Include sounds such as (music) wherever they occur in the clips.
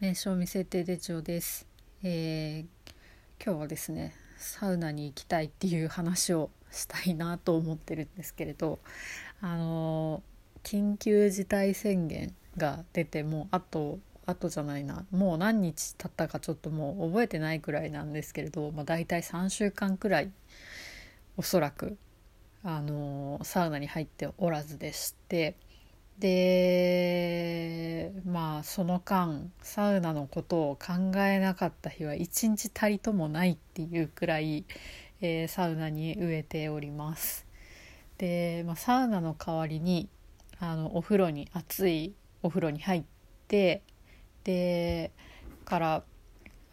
名称未設定手帳です、えー今日はですねサウナに行きたいっていう話をしたいなと思ってるんですけれどあのー緊急事態宣言が出てもうあとあとじゃないなもう何日経ったかちょっともう覚えてないくらいなんですけれど、まあ、大体3週間くらいおそらくあのーサウナに入っておらずでしてでまあその間サウナのことを考えなかった日は一日たりともないっていうくらい、えーサウナに飢えております。で、まあ、サウナの代わりにあのお風呂に熱いお風呂に入ってでから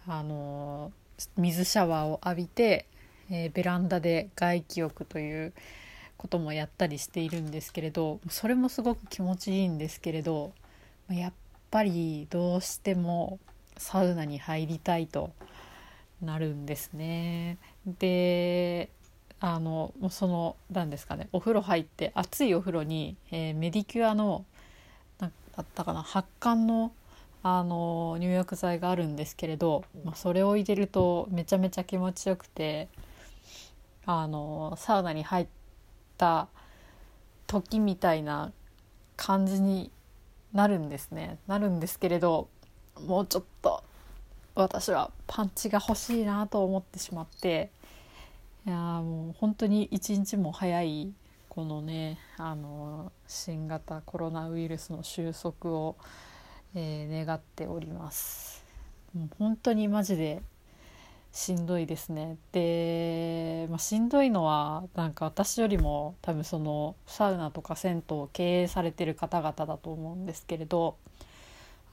あの水シャワーを浴びて、えーベランダで外気浴ということもやったりしているんですけれどそれもすごく気持ちいいんですけれどやっぱりどうしてもサウナに入りたいとなるんですね。であのその何ですかねお風呂入って熱いお風呂に、えーメディキュアのなだったかな発汗のあの入浴剤があるんですけれど、まあ、それを入れるとめちゃめちゃ気持ちよくてあのサウナに入った時みたいな感じになるんですねなるんですけれどもうちょっと私はパンチが欲しいなと思ってしまっていやもう本当に一日も早いこのねあの新型コロナウイルスの収束を、えー願っております。もう本当にマジでしんどいですね。で、まあ、しんどいのはなんか私よりも多分そのサウナとか銭湯を経営されてる方々だと思うんですけれど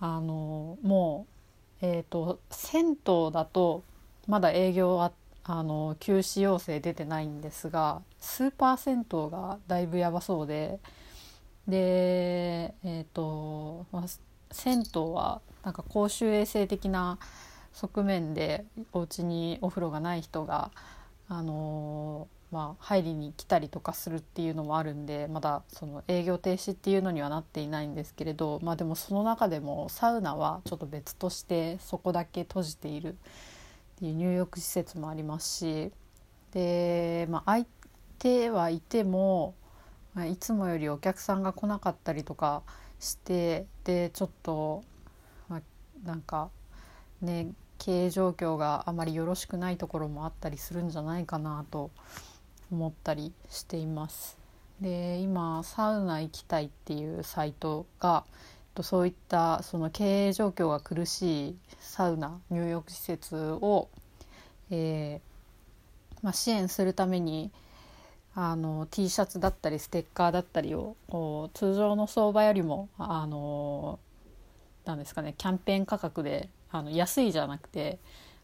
あのもう、えー、と銭湯だとまだ営業はあの休止要請出てないんですがスーパー銭湯がだいぶやばそうででえっ、と、まあ、銭湯はなんか公衆衛生的な側面でお家にお風呂がない人が、あのーまあ、入りに来たりとかするっていうのもあるんでまだその営業停止っていうのにはなっていないんですけれど、まあ、でもその中でもサウナはちょっと別としてそこだけ閉じているっていう入浴施設もありますしで、まあ、空いてはいても、まあいつもよりお客さんが来なかったりとかしてでちょっと、まあ、なんかね経営状況があまりよろしくないところもあったりするんじゃないかなと思ったりしています。で今サウナ行きたいっていうサイトがとそういったその経営状況が苦しいサウナ入浴施設を、えーまあ、支援するためにあの T シャツだったりステッカーだったりをこう通常の相場よりもあのなんですかねキャンペーン価格であの安いじゃなくて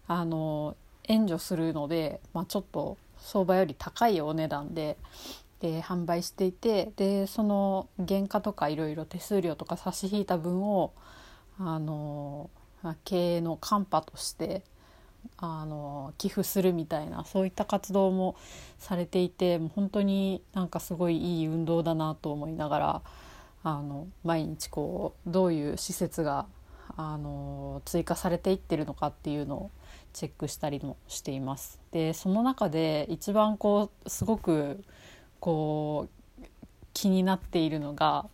あの援助するので、まあ、ちょっと相場より高いお値段でで販売していてでその原価とかいろいろ手数料とか差し引いた分をあの、ま経営のカンパとしてあの寄付するみたいなそういった活動もされていてもう本当になんかすごいいい運動だなと思いながらあの毎日こうどういう施設があの追加されていってるのかっていうのをチェックしたりもしています。でその中で一番こうすごくこう気になっているのが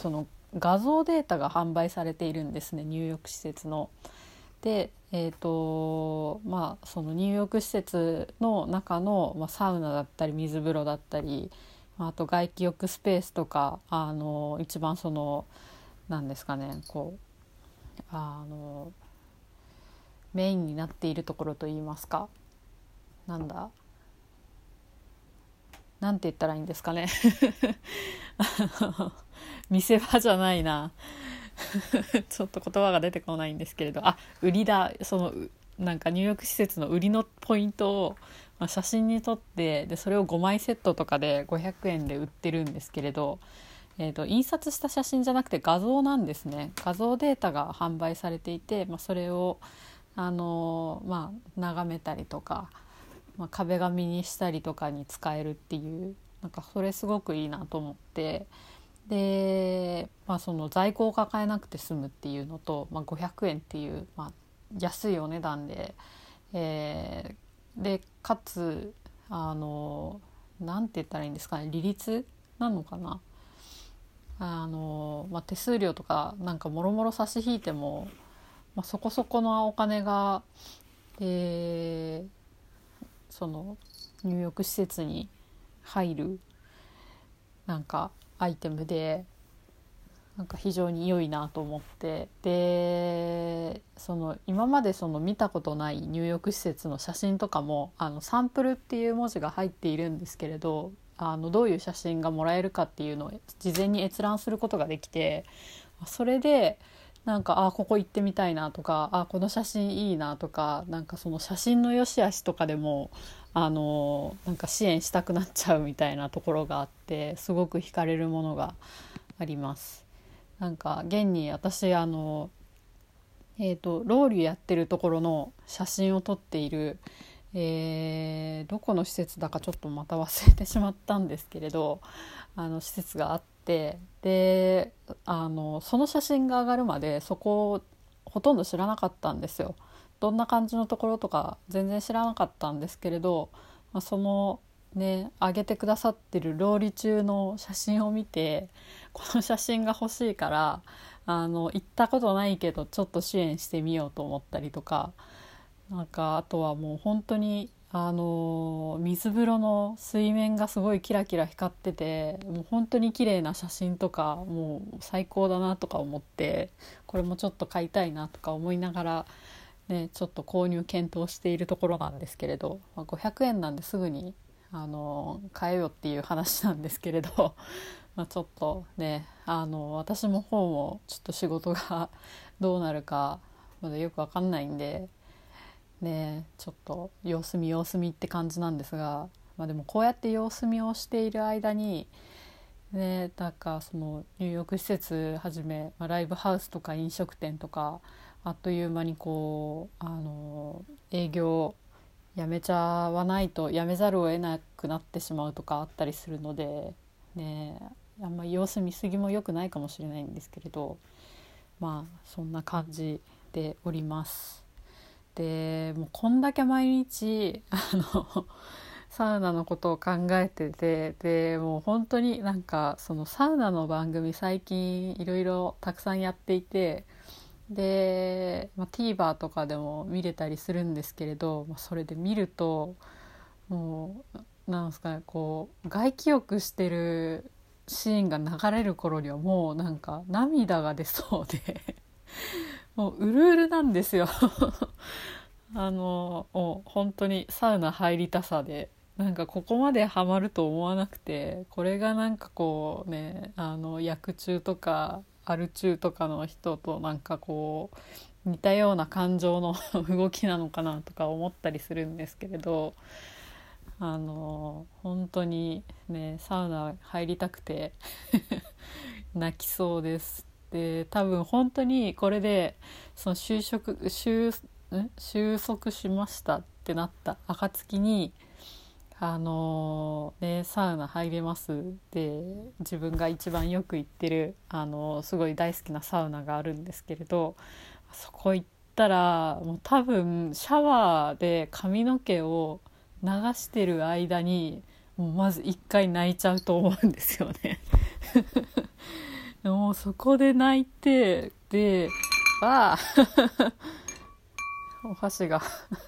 その画像データが販売されているんですね入浴施設の。でえーとまあ、その入浴施設の中の、まあ、サウナだったり水風呂だったりまあと外気浴スペースとかあの一番そのなんですかねこうあのメインになっているところといいますか。なんだ？なんて言ったらいいんですかね。(laughs) 見せ場じゃないな。(laughs) ちょっと言葉が出てこないんですけれど。あ売りだ。そのなんか入浴施設の売りのポイントを、まあ、写真に撮ってでそれを5枚セットとかで500円で売ってるんですけれど、えー、と印刷した写真じゃなくて画像なんですね。画像データが販売されていて、まあ、それをあのーまあ、眺めたりとか、まあ、壁紙にしたりとかに使えるっていうなんかそれすごくいいなと思って。で、まあ、その在庫を抱えなくて済むっていうのと、まあ、500円っていう、まあ、安いお値段で、えー、でかつあのなんて言ったらいいんですかね利率なのかな。あの、まあ、手数料とかなんかもろもろ差し引いても、まあ、そこそこのお金が、えー、その入浴施設に入るなんかアイテムでなんか非常に良いなと思ってでその今までその見たことない入浴施設の写真とかもあのサンプルっていう文字が入っているんですけれどあのどういう写真がもらえるかっていうのを事前に閲覧することができてそれでなんかあここ行ってみたいなとかあこの写真いいなとかなんかその写真の良し悪しとかでもあのなんか支援したくなっちゃうみたいなところがあってすごく惹かれるものがあります。なんか現に私あのえーと、ロウリュやってるところの写真を撮っている、えー、どこの施設だかちょっとまた忘れてしまったんですけれど (laughs) あの施設があってであのその写真が上がるまでそこをほとんど知らなかったんですよ。どんな感じのところとか全然知らなかったんですけれど、まあ、そのね上げてくださってるローリ中の写真を見てこの写真が欲しいからあの行ったことないけどちょっと支援してみようと思ったりとかなんかあとはもう本当にあの水風呂の水面がすごいキラキラ光っててもう本当に綺麗な写真とかもう最高だなとか思ってこれもちょっと買いたいなとか思いながら、ね、ちょっと購入検討しているところなんですけれど、まあ、500円なんですぐにあの買えよっていう話なんですけれど (laughs) まちょっとねあの私も方もちょっと仕事がどうなるかまだよく分かんないんでねちょっと様子見様子見って感じなんですが、まあ、でもこうやって様子見をしている間にねなんかその入浴施設はじめ、まあ、ライブハウスとか飲食店とかあっという間にこうあの営業やめちゃわないとやめざるを得なくなってしまうとかあったりするのでねあんま様子見すぎも良くないかもしれないんですけれどまあそんな感じでおります。でもうこんだけ毎日 (laughs) あのサウナのことを考えててでもう本当になんかそのサウナの番組最近いろいろたくさんやっていてで、まあ、TVer とかでも見れたりするんですけれど、まあ、それで見るともうなんですかねこう外気浴してるシーンが流れる頃にはもうなんか涙が出そうで (laughs) もううるうるなんですよ (laughs) あのもう本当にサウナ入りたさでなんかここまでハマると思わなくてこれがなんかこうねあの薬中とかアル中とかの人となんかこう似たような感情の (laughs) 動きなのかなとか思ったりするんですけれどあの本当にねサウナ入りたくて (laughs) 泣きそうです。で多分本当にこれでその就職収収束しましたってなった暁にあのねサウナ入れますで自分が一番よく行ってるあのすごい大好きなサウナがあるんですけれどそこ行ったらもう多分シャワーで髪の毛を流してる間にもうまず一回泣いちゃうと思うんですよね。(laughs) もうそこで泣いてであ (laughs) お箸が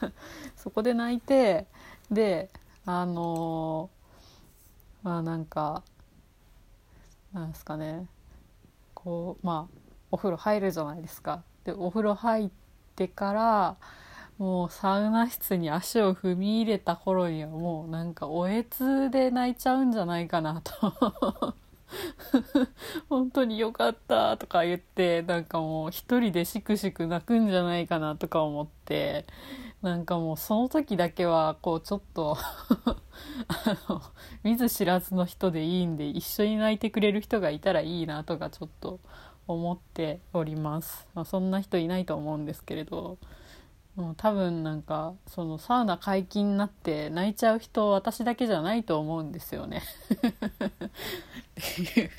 (laughs) そこで泣いてであのまあなんかなんですかねこうまあお風呂入るじゃないですか。でお風呂入ってからもうサウナ室に足を踏み入れた頃にはもうなんかおえつで泣いちゃうんじゃないかなと (laughs) 本当によかったとか言ってなんかもう一人でしくしく泣くんじゃないかなとか思ってなんかもうその時だけはこうちょっと (laughs) あの見ず知らずの人でいいんで一緒に泣いてくれる人がいたらいいなとかちょっと思っております、まあ、そんな人いないと思うんですけれどもう多分なんかそのサウナ解禁になって泣いちゃう人私だけじゃないと思うんですよね。(laughs) っていう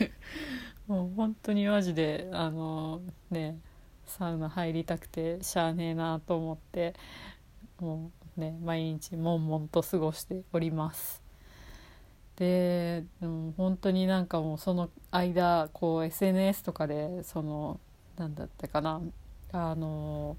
もう本当にマジであのねサウナ入りたくてしゃあねえなと思ってもうね毎日悶々と過ごしております。で、うん、本当になんかもうその間こう SNS とかでそのなんだったかなあの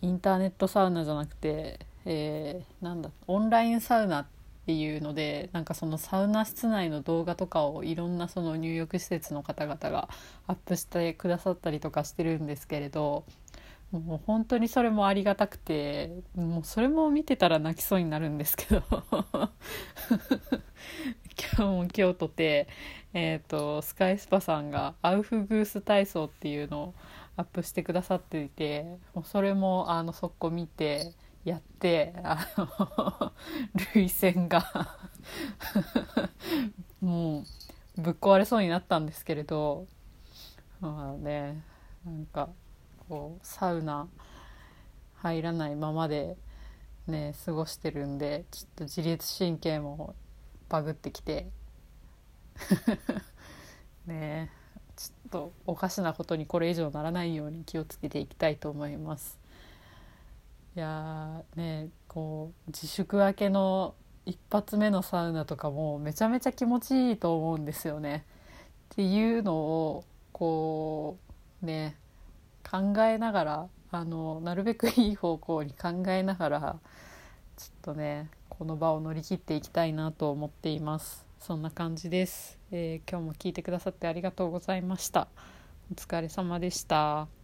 インターネットサウナじゃなくて、えー、なんだオンラインサウナってていうのでなんかそのサウナ室内の動画とかをいろんなその入浴施設の方々がアップしてくださったりとかしてるんですけれどもう本当にそれもありがたくてもうそれも見てたら泣きそうになるんですけど。(laughs) 今日も今日とて、えーと、スカイスパさんがアウフグース体操っていうのをアップしてくださっていてもうそれもあのそこ見てやってあの涙腺がもうぶっ壊れそうになったんですけれどまあねなんかこうサウナ入らないままでね過ごしてるんでちょっと自律神経もバグってきて (laughs) ねちょっとおかしなことにこれ以上ならないように気をつけていきたいと思います。いやねこう自粛明けの一発目のサウナとかもめちゃめちゃ気持ちいいと思うんですよね。っていうのをこうね考えながらあのなるべくいい方向に考えながらちょっとねこの場を乗り切っていきたいなと思っています。そんな感じです、えー、今日も聞いてくださってありがとうございました。お疲れ様でした。